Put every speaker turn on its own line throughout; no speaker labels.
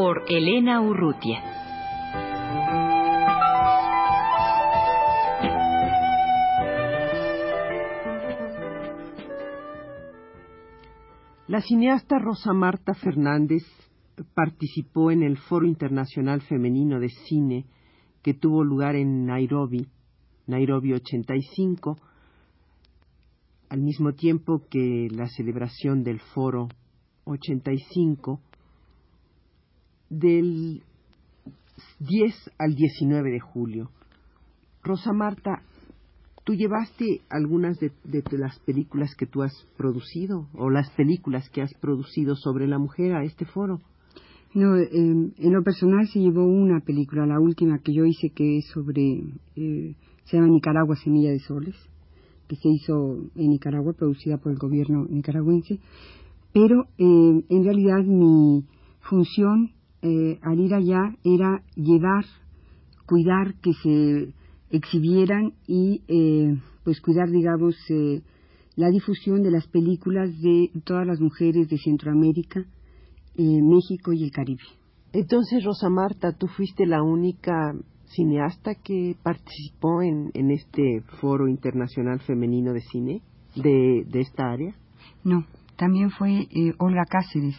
Por Elena Urrutia.
La cineasta Rosa Marta Fernández participó en el Foro Internacional Femenino de Cine que tuvo lugar en Nairobi Nairobi 85, al mismo tiempo que la celebración del foro 85 del 10 al 19 de julio. Rosa Marta, ¿tú llevaste algunas de, las películas que tú has producido o las películas que has producido sobre la mujer a este foro?
No, en lo personal se llevó una película, la última que yo hice, que es sobre eh, se llama Nicaragua Semilla de Soles, que se hizo en Nicaragua, producida por el gobierno nicaragüense, pero eh, en realidad mi función eh, al ir allá era llevar, cuidar que se exhibieran y eh, pues cuidar, digamos, la difusión de las películas de todas las mujeres de Centroamérica, México y el Caribe.
Entonces, Rosa Marta, tú fuiste la única cineasta que participó en, en este foro internacional femenino de cine de, de esta área?
No, también fue eh, Olga Cáceres,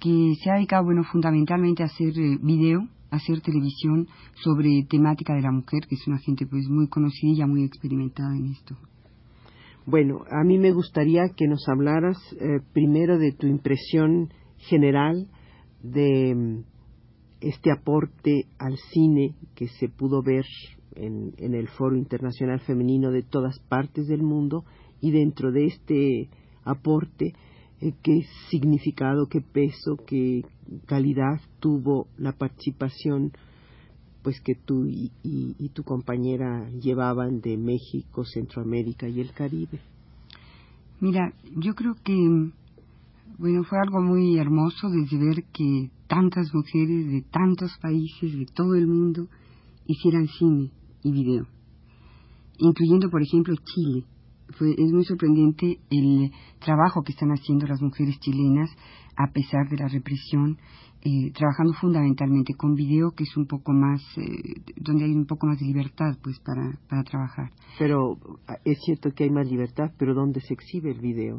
que se ha dedicado, bueno, fundamentalmente a hacer eh, video, a hacer televisión sobre temática de la mujer, que es una gente pues muy conocida y muy experimentada en esto.
Bueno, a mí me gustaría que nos hablaras eh, primero de tu impresión general de este aporte al cine que se pudo ver en, el Foro Internacional Femenino de todas partes del mundo y dentro de este aporte, qué significado, qué peso, qué calidad tuvo la participación pues que tú y, y, tu compañera llevaban de México, Centroamérica y el Caribe.
Mira, yo creo que bueno, fue algo muy hermoso desde ver que tantas mujeres de tantos países, de todo el mundo, hicieran cine y video, incluyendo, por ejemplo, Chile. Fue, es muy sorprendente el trabajo que están haciendo las mujeres chilenas a pesar de la represión, eh, trabajando fundamentalmente con video, que es un poco más, eh, donde hay un poco más de libertad, pues, para, para trabajar.
Pero es cierto que hay más libertad, pero ¿dónde se exhibe el video?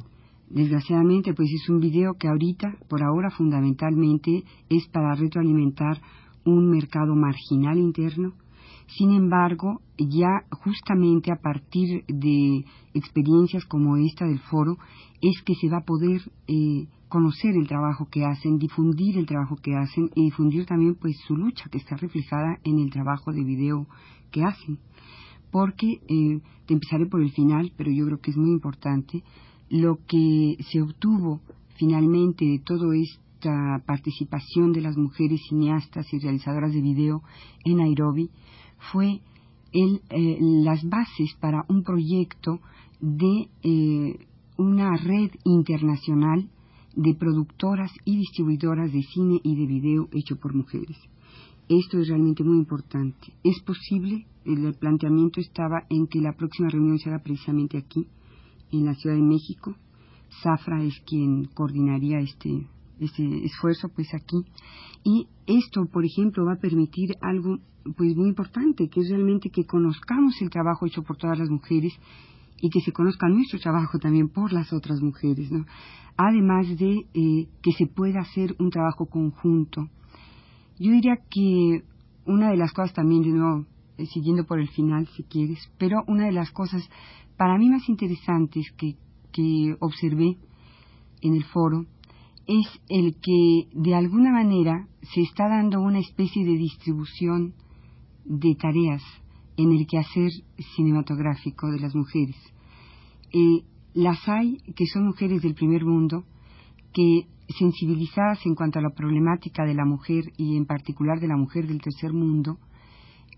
Desgraciadamente, pues es un video que ahorita, por ahora fundamentalmente, es para retroalimentar un mercado marginal interno. Sin embargo, ya justamente a partir de experiencias como esta del foro, es que se va a poder eh, conocer el trabajo que hacen, difundir el trabajo que hacen y difundir también pues su lucha que está reflejada en el trabajo de video que hacen. Porque, eh, te empezaré por el final, pero yo creo que es muy importante, lo que se obtuvo finalmente de toda esta participación de las mujeres cineastas y realizadoras de video en Nairobi fue eh, las bases para un proyecto de eh, una red internacional de productoras y distribuidoras de cine y de video hecho por mujeres. Esto es realmente muy importante. Es posible, el planteamiento estaba en que la próxima reunión será precisamente aquí, en la Ciudad de México. Zafra es quien coordinaría este, este esfuerzo pues aquí. Y esto, por ejemplo, va a permitir algo pues muy importante, que es realmente que conozcamos el trabajo hecho por todas las mujeres y que se conozca nuestro trabajo también por las otras mujeres, ¿no? Además de eh, que se pueda hacer un trabajo conjunto. Yo diría que una de las cosas también, de nuevo, eh, siguiendo por el final si quieres, pero una de las cosas para mí más interesantes que, que observé en el foro es el que de alguna manera se está dando una especie de distribución de tareas en el quehacer cinematográfico de las mujeres. Eh, las hay que son mujeres del primer mundo que sensibilizadas en cuanto a la problemática de la mujer y en particular de la mujer del tercer mundo,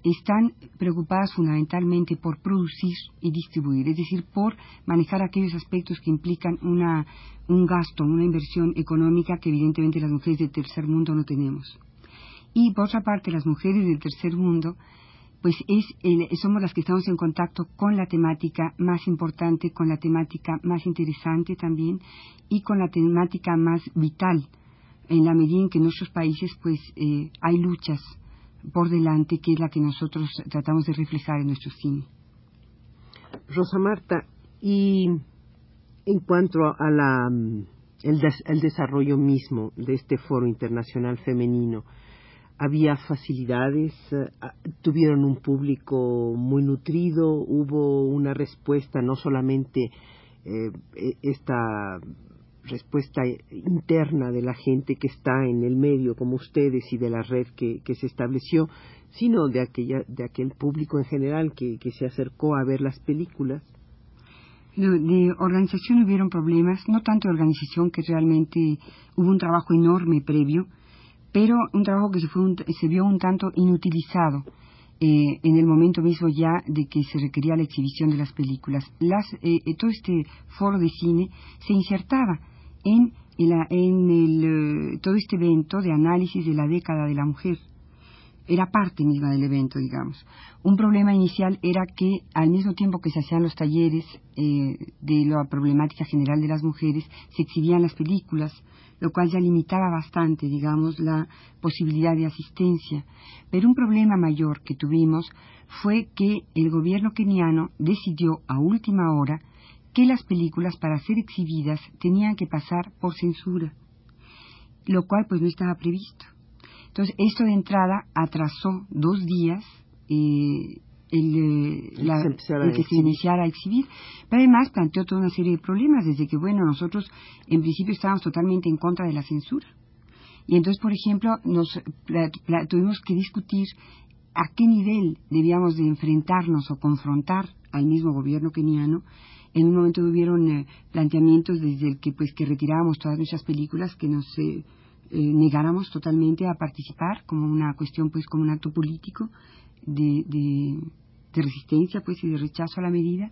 están preocupadas fundamentalmente por producir y distribuir, es decir, por manejar aquellos aspectos que implican una, un gasto, una inversión económica que evidentemente las mujeres del tercer mundo no tenemos. Y por otra parte, las mujeres del tercer mundo, pues es somos las que estamos en contacto con la temática más importante, con la temática más interesante también y con la temática más vital, en la medida en que en nuestros países pues eh, hay luchas por delante, que es la que nosotros tratamos de reflejar en nuestro cine.
Rosa Marta, y en cuanto a la, el, desarrollo mismo de este foro internacional femenino, había facilidades, eh, tuvieron un público muy nutrido, hubo una respuesta, no solamente eh, e, esta respuesta interna de la gente que está en el medio, como ustedes, y de la red que, se estableció, sino de, aquella, de aquel público en general que, se acercó a ver las películas.
de organización hubieron problemas, no tanto de organización, que realmente hubo un trabajo enorme previo, pero un trabajo que se, fue se vio un tanto inutilizado eh, en el momento mismo ya de que se requería la exhibición de las películas. Las, eh, eh, todo este foro de cine se insertaba en, en el, todo este evento de análisis de la década de la mujer. Era parte misma del evento, digamos. Un problema inicial era que al mismo tiempo que se hacían los talleres de la problemática general de las mujeres, se exhibían las películas, lo cual ya limitaba bastante, digamos, la posibilidad de asistencia. Pero un problema mayor que tuvimos fue que el gobierno keniano decidió a última hora que las películas para ser exhibidas tenían que pasar por censura, lo cual pues no estaba previsto. Entonces, esto de entrada atrasó dos días eh, el, eh, que se iniciara a exhibir. Pero además planteó toda una serie de problemas, desde que, bueno, nosotros en principio estábamos totalmente en contra de la censura. Y entonces, por ejemplo, nos tuvimos que discutir a qué nivel debíamos de enfrentarnos o confrontar al mismo gobierno keniano. En un momento hubieron eh, planteamientos desde el que, pues, que retirábamos todas nuestras películas, que nos eh, negáramos totalmente a participar como una cuestión, pues, como un acto político de, de, resistencia pues y de rechazo a la medida.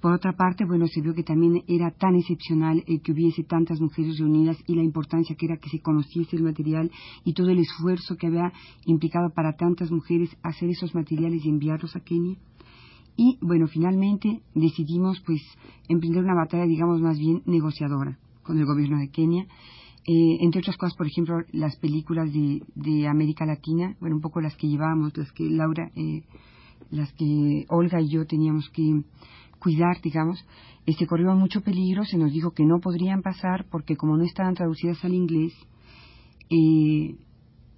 Por otra parte, bueno, se vio que también era tan excepcional el que hubiese tantas mujeres reunidas y la importancia que era que se conociese el material y todo el esfuerzo que había implicado para tantas mujeres hacer esos materiales y enviarlos a Kenia. Y bueno, finalmente decidimos pues emprender una batalla, digamos, más bien negociadora con el gobierno de Kenia eh, entre otras cosas, por ejemplo, las películas de, América Latina, bueno, un poco las que llevábamos, las que Laura, eh, las que Olga y yo teníamos que cuidar, digamos, este, corrieron mucho peligro, se nos dijo que no podrían pasar porque como no estaban traducidas al inglés, eh,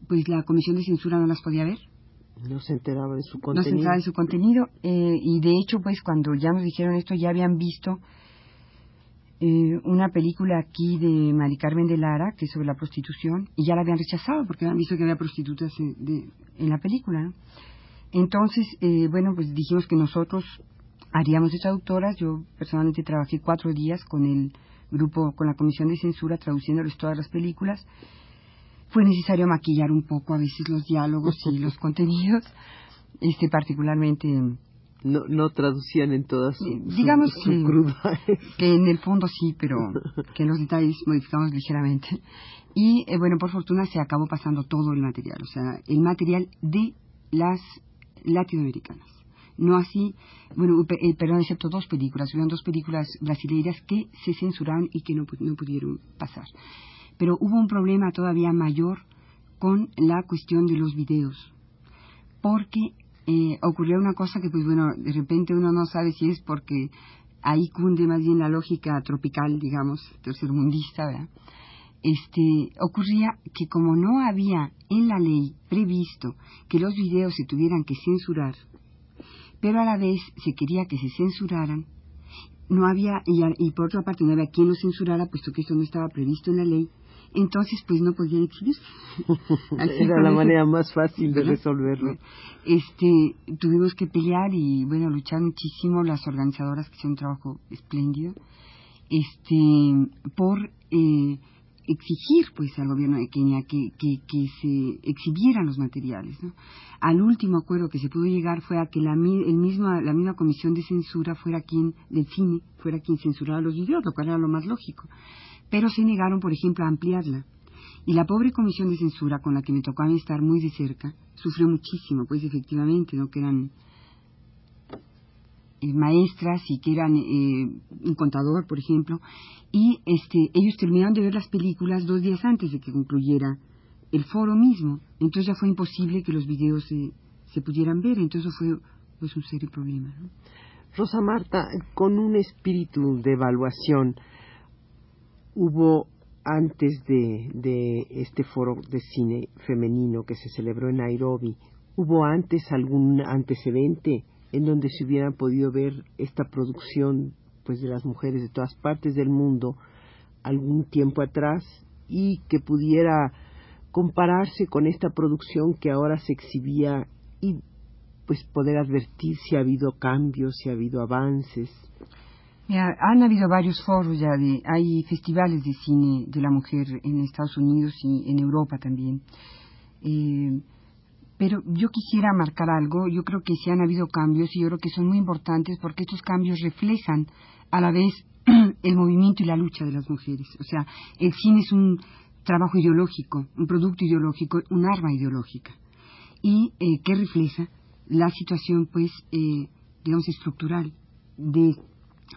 pues la comisión de censura no las podía ver.
No se enteraba de su contenido.
No se enteraba de su contenido eh, y de hecho, pues cuando ya nos dijeron esto, ya habían visto eh, una película aquí de Mari Carmen de Lara, que es sobre la prostitución, y ya la habían rechazado porque habían visto que había prostitutas en, la película. Entonces, eh, bueno, pues dijimos que nosotros haríamos de traductoras. Yo personalmente trabajé cuatro días con el grupo, con la comisión de censura, traduciéndoles todas las películas. Fue necesario maquillar un poco a veces los diálogos y los contenidos, este particularmente
no, no traducían en todas su,
digamos que, en el fondo sí pero que en los detalles modificamos ligeramente. Y eh, bueno por fortuna se acabó pasando todo el material o sea el material de las latinoamericanas. No así bueno eh, perdón excepto dos películas. Hubieron dos películas brasileiras que se censuraron y que no, no pudieron pasar pero hubo un problema todavía mayor con la cuestión de los videos porque eh, ocurrió una cosa que, pues bueno, de repente uno no sabe si es porque ahí cunde más bien la lógica tropical, digamos, tercermundista, ¿verdad? Este, ocurría que como no había en la ley previsto que los videos se tuvieran que censurar, pero a la vez se quería que se censuraran, no había, y, y por otra parte no había quien los censurara, puesto que eso no estaba previsto en la ley, entonces pues no podían exhibirse.
Era la manera más fácil de resolverlo.
Este, tuvimos que pelear y bueno, luchar muchísimo las organizadoras que hicieron un trabajo espléndido, este, por eh, exigir pues al gobierno de Kenia que, que, se exhibieran los materiales. ¿no? Al último acuerdo que se pudo llegar fue a que la, el misma, la misma comisión de censura fuera quien, del cine, fuera quien censurara los videos, lo cual era lo más lógico. Pero se negaron, por ejemplo, a ampliarla. Y la pobre comisión de censura con la que me tocó a mí estar muy de cerca sufrió muchísimo, pues efectivamente, ¿no? que eran eh, maestras y que eran eh, un contador, por ejemplo, y este, ellos terminaron de ver las películas dos días antes de que concluyera el foro mismo. Entonces ya fue imposible que los videos se pudieran ver, entonces fue pues un serio problema.
Rosa Marta, con un espíritu de evaluación, hubo antes de, de este foro de cine femenino que se celebró en Nairobi, ¿hubo antes algún antecedente en donde se hubieran podido ver esta producción pues de las mujeres de todas partes del mundo algún tiempo atrás y que pudiera compararse con esta producción que ahora se exhibía y pues poder advertir si ha habido cambios, si ha habido avances.
Han habido varios foros ya, de, hay festivales de cine de la mujer en Estados Unidos y en Europa también. Eh, pero yo quisiera marcar algo, yo creo que sí han habido cambios y yo creo que son muy importantes porque estos cambios reflejan a la vez el movimiento y la lucha de las mujeres. O sea, el cine es un trabajo ideológico, un producto ideológico, un arma ideológica. Y eh, que refleja la situación, pues, eh, digamos, estructural de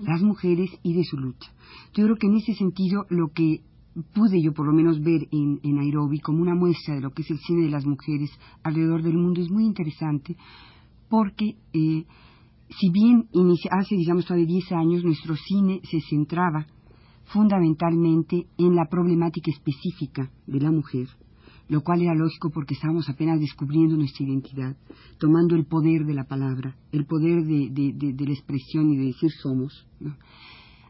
las mujeres y de su lucha. Yo creo que en ese sentido lo que pude yo por lo menos ver en, Nairobi como una muestra de lo que es el cine de las mujeres alrededor del mundo es muy interesante porque eh, si bien hace digamos todavía 10 años nuestro cine se centraba fundamentalmente en la problemática específica de la mujer, lo cual era lógico porque estábamos apenas descubriendo nuestra identidad, tomando el poder de la palabra, el poder de, de la expresión y de decir somos.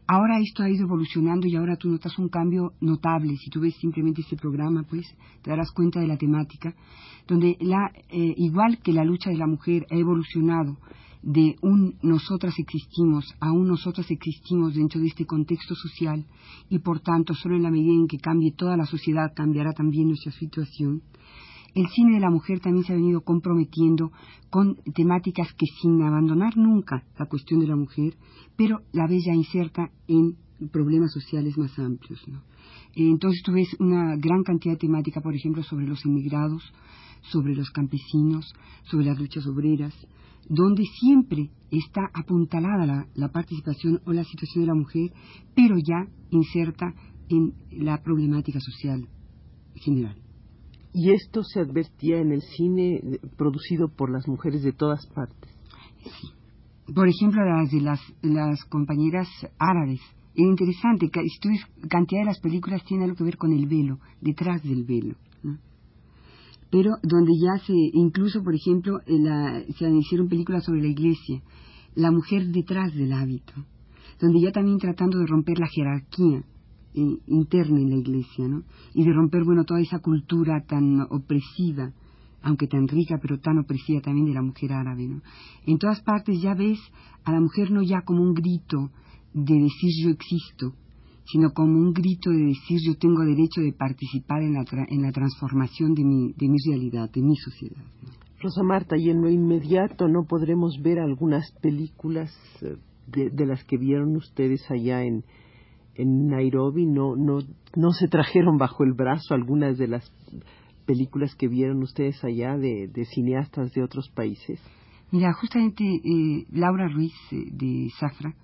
Ahora esto ha ido evolucionando y ahora tú notas un cambio notable. Si tú ves simplemente este programa, pues te darás cuenta de la temática, donde la, eh, igual que la lucha de la mujer ha evolucionado de un nosotras existimos a un nosotras existimos dentro de este contexto social y por tanto solo en la medida en que cambie toda la sociedad cambiará también nuestra situación el cine de la mujer también se ha venido comprometiendo con temáticas que sin abandonar nunca la cuestión de la mujer, pero la vez ya inserta en problemas sociales más amplios. Entonces tú ves una gran cantidad de temática, por ejemplo, sobre los emigrados, sobre los campesinos, sobre las luchas obreras, donde siempre está apuntalada la, la participación o la situación de la mujer, pero ya inserta en la problemática social general.
Y esto se advertía en el cine producido por las mujeres de todas partes.
Por ejemplo, las de las, compañeras árabes. Es interesante, cantidad de las películas tiene algo que ver con el velo, detrás del velo. Pero donde ya se, incluso, por ejemplo, se hicieron películas sobre la iglesia, la mujer detrás del hábito, donde ya también tratando de romper la jerarquía, interna en la iglesia, ¿no? Y de romper, bueno, toda esa cultura tan opresiva, aunque tan rica, pero tan opresiva también de la mujer árabe, ¿no? En todas partes ya ves a la mujer no ya como un grito de decir yo existo, sino como un grito de decir yo tengo derecho de participar en la, en la transformación de mi, de mi realidad, de mi sociedad.
Rosa Marta, y en lo inmediato no podremos ver algunas películas eh, de las que vieron ustedes allá en, en Nairobi no, no, no se trajeron bajo el brazo algunas de las películas que vieron ustedes allá de, cineastas de otros países?
Mira, justamente eh, Laura Ruiz eh, de Zafra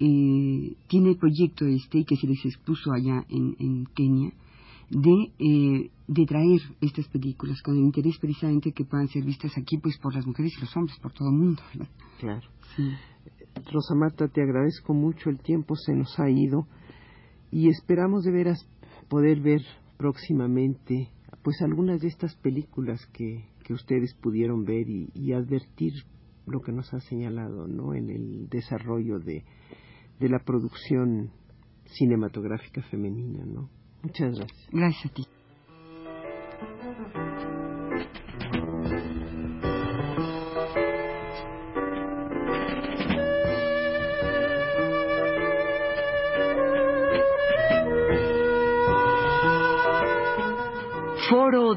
eh, tiene el proyecto este que se les expuso allá en, en Kenia de, de traer estas películas con el interés precisamente que puedan ser vistas aquí pues por las mujeres y los hombres, por todo el mundo.
Claro. Rosa Marta, te agradezco mucho, el tiempo se nos ha ido y esperamos de veras poder ver próximamente pues algunas de estas películas que, que ustedes pudieron ver y, advertir lo que nos ha señalado no en el desarrollo de, de la producción cinematográfica femenina no muchas gracias.
Gracias a ti